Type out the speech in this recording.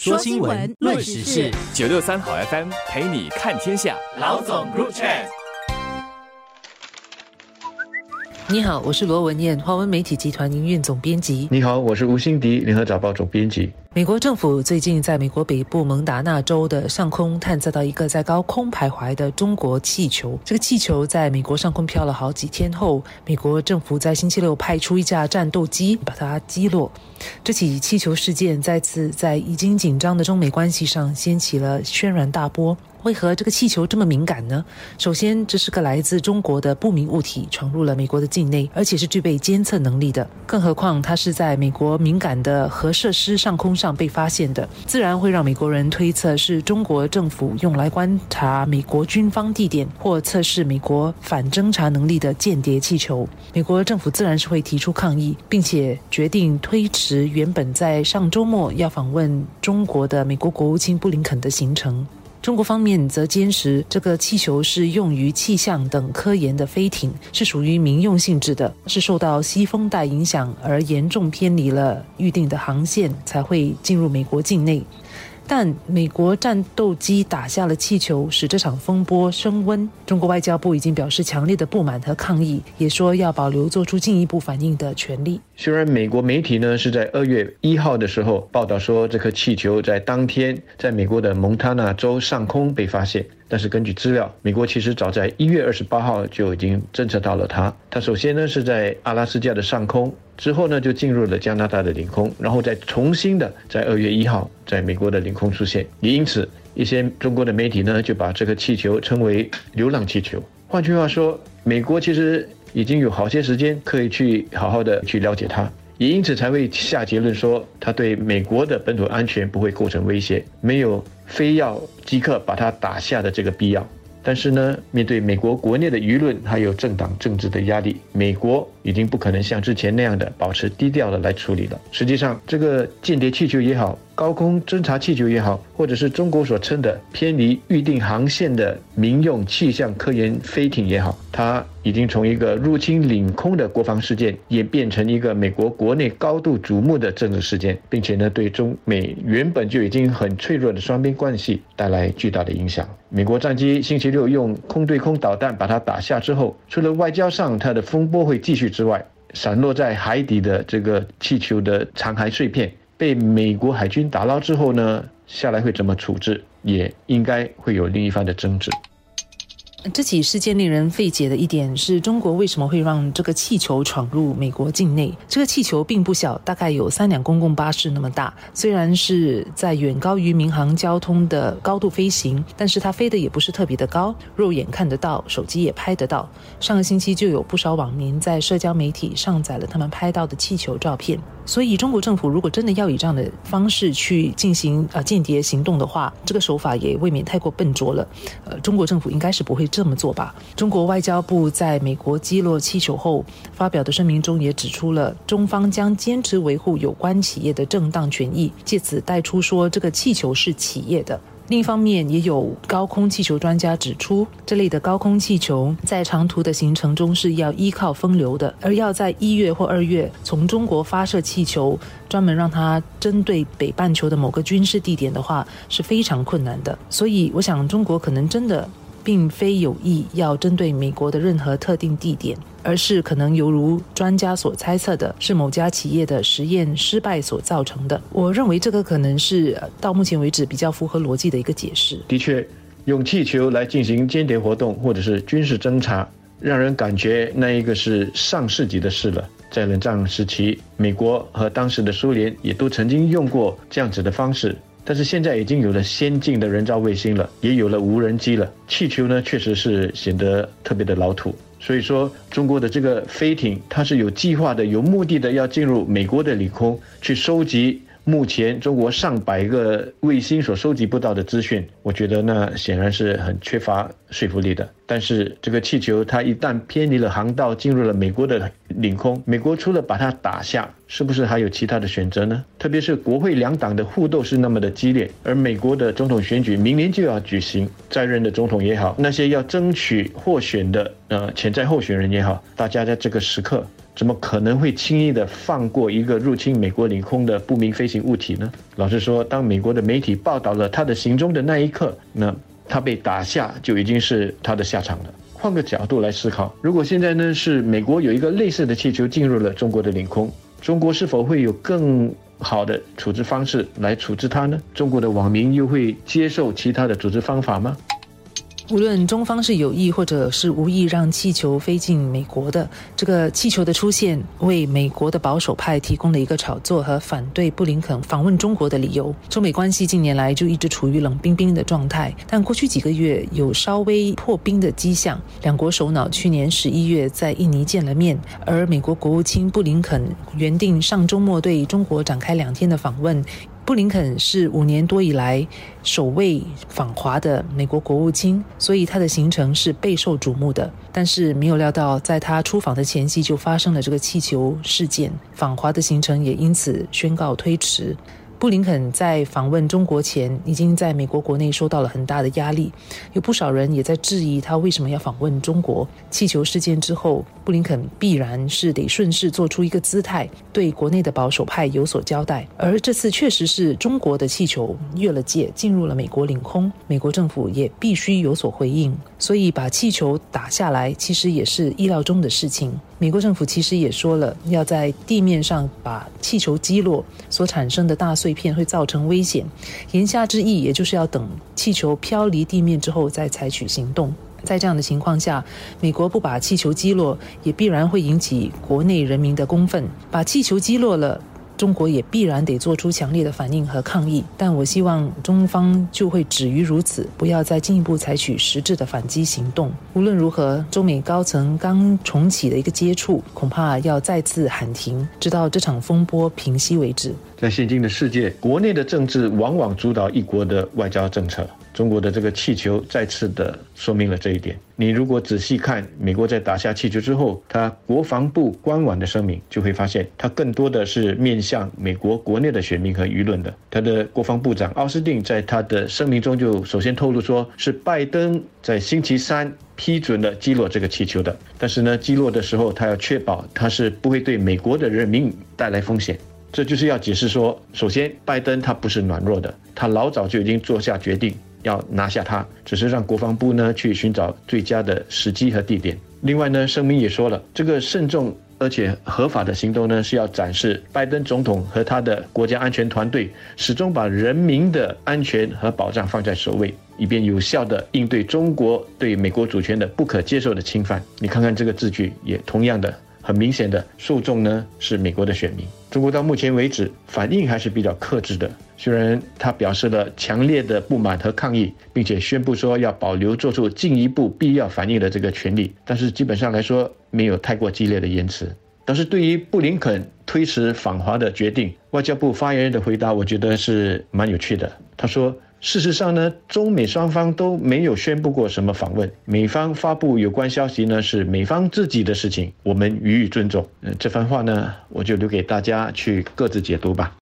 说新闻，论时事，九六三好 FM 陪你看天下。老总 Group Chat。你好，我是罗文燕，华文媒体集团营运总编辑。你好，我是吴欣迪，联合早报总编辑。美国政府最近在美国北部蒙达纳州的上空探测到一个在高空徘徊的中国气球。这个气球在美国上空飘了好几天后，美国政府在星期六派出一架战斗机把它击落。这起气球事件再次在已经紧张的中美关系上掀起了轩然大波。为何这个气球这么敏感呢？首先，这是个来自中国的不明物体闯入了美国的境内，而且是具备监测能力的。更何况，它是在美国敏感的核设施上空上被发现的，自然会让美国人推测是中国政府用来观察美国军方地点或测试美国反侦察能力的间谍气球。美国政府自然是会提出抗议，并且决定推迟原本在上周末要访问中国的美国国务卿布林肯的行程。中国方面则坚持，这个气球是用于气象等科研的飞艇，是属于民用性质的，是受到西风带影响而严重偏离了预定的航线，才会进入美国境内。但美国战斗机打下了气球，使这场风波升温。中国外交部已经表示强烈的不满和抗议，也说要保留做出进一步反应的权利。虽然美国媒体呢是在二月一号的时候报道说，这颗气球在当天在美国的蒙塔纳州上空被发现。但是根据资料，美国其实早在一月二十八号就已经侦测到了它。它首先呢是在阿拉斯加的上空，之后呢就进入了加拿大的领空，然后再重新的在二月一号在美国的领空出现。也因此，一些中国的媒体呢就把这个气球称为“流浪气球”。换句话说，美国其实已经有好些时间可以去好好的去了解它。也因此才会下结论说，它对美国的本土安全不会构成威胁，没有非要即刻把它打下的这个必要。但是呢，面对美国国内的舆论还有政党政治的压力，美国已经不可能像之前那样的保持低调的来处理了。实际上，这个间谍气球也好。高空侦察气球也好，或者是中国所称的偏离预定航线的民用气象科研飞艇也好，它已经从一个入侵领空的国防事件演变成一个美国国内高度瞩目的政治事件，并且呢，对中美原本就已经很脆弱的双边关系带来巨大的影响。美国战机星期六用空对空导弹把它打下之后，除了外交上它的风波会继续之外，散落在海底的这个气球的残骸碎片。被美国海军打捞之后呢，下来会怎么处置，也应该会有另一番的争执。这起事件令人费解的一点是中国为什么会让这个气球闯入美国境内？这个气球并不小，大概有三辆公共巴士那么大。虽然是在远高于民航交通的高度飞行，但是它飞的也不是特别的高，肉眼看得到，手机也拍得到。上个星期就有不少网民在社交媒体上载了他们拍到的气球照片。所以，中国政府如果真的要以这样的方式去进行呃间谍行动的话，这个手法也未免太过笨拙了。呃，中国政府应该是不会这么做吧？中国外交部在美国击落气球后发表的声明中也指出了，中方将坚持维护有关企业的正当权益，借此带出说这个气球是企业的。另一方面，也有高空气球专家指出，这类的高空气球在长途的行程中是要依靠风流的，而要在一月或二月从中国发射气球，专门让它针对北半球的某个军事地点的话，是非常困难的。所以，我想中国可能真的。并非有意要针对美国的任何特定地点，而是可能犹如专家所猜测的，是某家企业的实验失败所造成的。我认为这个可能是到目前为止比较符合逻辑的一个解释。的确，用气球来进行间谍活动或者是军事侦察，让人感觉那一个是上世纪的事了。在冷战时期，美国和当时的苏联也都曾经用过这样子的方式。但是现在已经有了先进的人造卫星了，也有了无人机了。气球呢，确实是显得特别的老土。所以说，中国的这个飞艇，它是有计划的、有目的的，要进入美国的领空去收集。目前中国上百个卫星所收集不到的资讯，我觉得那显然是很缺乏说服力的。但是这个气球它一旦偏离了航道，进入了美国的领空，美国除了把它打下，是不是还有其他的选择呢？特别是国会两党的互斗是那么的激烈，而美国的总统选举明年就要举行，在任的总统也好，那些要争取获选的呃潜在候选人也好，大家在这个时刻。怎么可能会轻易的放过一个入侵美国领空的不明飞行物体呢？老实说，当美国的媒体报道了他的行踪的那一刻，那他被打下就已经是他的下场了。换个角度来思考，如果现在呢是美国有一个类似的气球进入了中国的领空，中国是否会有更好的处置方式来处置它呢？中国的网民又会接受其他的处置方法吗？无论中方是有意或者是无意让气球飞进美国的，这个气球的出现为美国的保守派提供了一个炒作和反对布林肯访问中国的理由。中美关系近年来就一直处于冷冰冰的状态，但过去几个月有稍微破冰的迹象。两国首脑去年十一月在印尼见了面，而美国国务卿布林肯原定上周末对中国展开两天的访问。布林肯是五年多以来首位访华的美国国务卿，所以他的行程是备受瞩目的。但是没有料到，在他出访的前夕就发生了这个气球事件，访华的行程也因此宣告推迟。布林肯在访问中国前，已经在美国国内受到了很大的压力，有不少人也在质疑他为什么要访问中国。气球事件之后，布林肯必然是得顺势做出一个姿态，对国内的保守派有所交代。而这次确实是中国的气球越了界，进入了美国领空，美国政府也必须有所回应。所以把气球打下来，其实也是意料中的事情。美国政府其实也说了，要在地面上把气球击落，所产生的大碎片会造成危险。言下之意，也就是要等气球飘离地面之后再采取行动。在这样的情况下，美国不把气球击落，也必然会引起国内人民的公愤。把气球击落了。中国也必然得做出强烈的反应和抗议，但我希望中方就会止于如此，不要再进一步采取实质的反击行动。无论如何，中美高层刚重启的一个接触，恐怕要再次喊停，直到这场风波平息为止。在现今的世界，国内的政治往往主导一国的外交政策。中国的这个气球再次的说明了这一点。你如果仔细看美国在打下气球之后，他国防部官网的声明，就会发现他更多的是面向美国国内的选民和舆论的。他的国防部长奥斯汀在他的声明中就首先透露说，是拜登在星期三批准了击落这个气球的。但是呢，击落的时候他要确保他是不会对美国的人民带来风险。这就是要解释说，首先拜登他不是软弱的，他老早就已经做下决定。要拿下它，只是让国防部呢去寻找最佳的时机和地点。另外呢，声明也说了，这个慎重而且合法的行动呢，是要展示拜登总统和他的国家安全团队始终把人民的安全和保障放在首位，以便有效的应对中国对美国主权的不可接受的侵犯。你看看这个字句，也同样的很明显的受众呢是美国的选民。中国到目前为止反应还是比较克制的。虽然他表示了强烈的不满和抗议，并且宣布说要保留做出进一步必要反应的这个权利，但是基本上来说没有太过激烈的言辞。但是对于布林肯推迟访华的决定，外交部发言人的回答，我觉得是蛮有趣的。他说：“事实上呢，中美双方都没有宣布过什么访问，美方发布有关消息呢是美方自己的事情，我们予以尊重。”嗯，这番话呢，我就留给大家去各自解读吧。